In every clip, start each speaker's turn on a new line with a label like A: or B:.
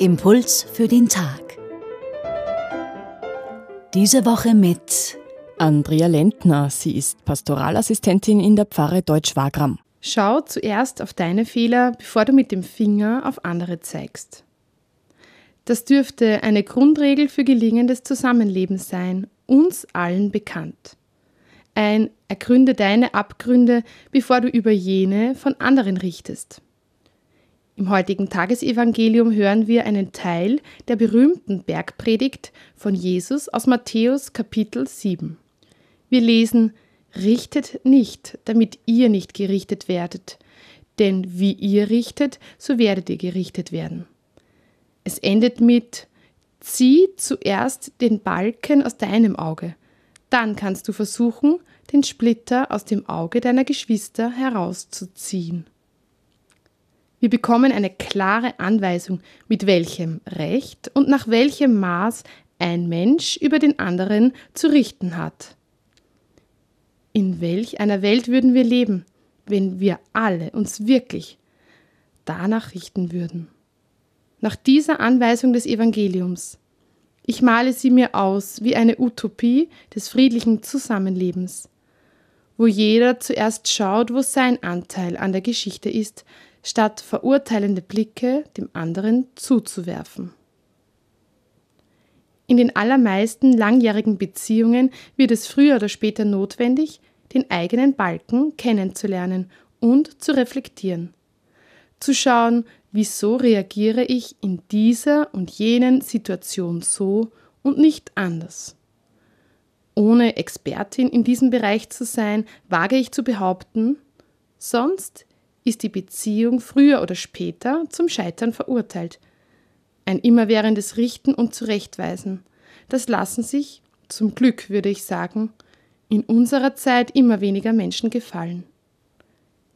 A: Impuls für den Tag. Diese Woche mit
B: Andrea Lentner. Sie ist Pastoralassistentin in der Pfarre Deutsch-Wagram.
C: Schau zuerst auf deine Fehler, bevor du mit dem Finger auf andere zeigst. Das dürfte eine Grundregel für gelingendes Zusammenleben sein, uns allen bekannt. Ein Ergründe deine Abgründe, bevor du über jene von anderen richtest. Im heutigen Tagesevangelium hören wir einen Teil der berühmten Bergpredigt von Jesus aus Matthäus Kapitel 7. Wir lesen, Richtet nicht, damit ihr nicht gerichtet werdet, denn wie ihr richtet, so werdet ihr gerichtet werden. Es endet mit, Zieh zuerst den Balken aus deinem Auge, dann kannst du versuchen, den Splitter aus dem Auge deiner Geschwister herauszuziehen. Wir bekommen eine klare Anweisung, mit welchem Recht und nach welchem Maß ein Mensch über den anderen zu richten hat. In welch einer Welt würden wir leben, wenn wir alle uns wirklich danach richten würden? Nach dieser Anweisung des Evangeliums. Ich male sie mir aus wie eine Utopie des friedlichen Zusammenlebens, wo jeder zuerst schaut, wo sein Anteil an der Geschichte ist, statt verurteilende Blicke dem anderen zuzuwerfen. In den allermeisten langjährigen Beziehungen wird es früher oder später notwendig, den eigenen Balken kennenzulernen und zu reflektieren. Zu schauen, wieso reagiere ich in dieser und jenen Situation so und nicht anders. Ohne Expertin in diesem Bereich zu sein, wage ich zu behaupten, sonst ist die Beziehung früher oder später zum Scheitern verurteilt. Ein immerwährendes Richten und Zurechtweisen. Das lassen sich, zum Glück würde ich sagen, in unserer Zeit immer weniger Menschen gefallen.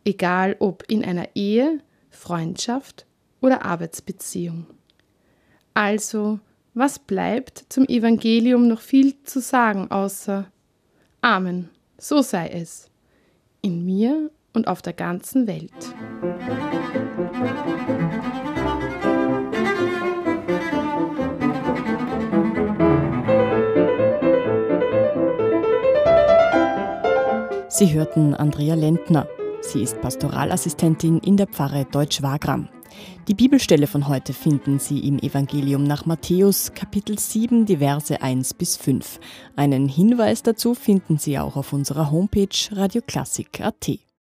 C: Egal ob in einer Ehe, Freundschaft oder Arbeitsbeziehung. Also, was bleibt zum Evangelium noch viel zu sagen, außer Amen, so sei es, in mir und auf der ganzen Welt.
B: Sie hörten Andrea Lentner. Sie ist Pastoralassistentin in der Pfarre Deutsch-Wagram. Die Bibelstelle von heute finden Sie im Evangelium nach Matthäus Kapitel 7, die Verse 1 bis 5. Einen Hinweis dazu finden Sie auch auf unserer Homepage radioklassik.at.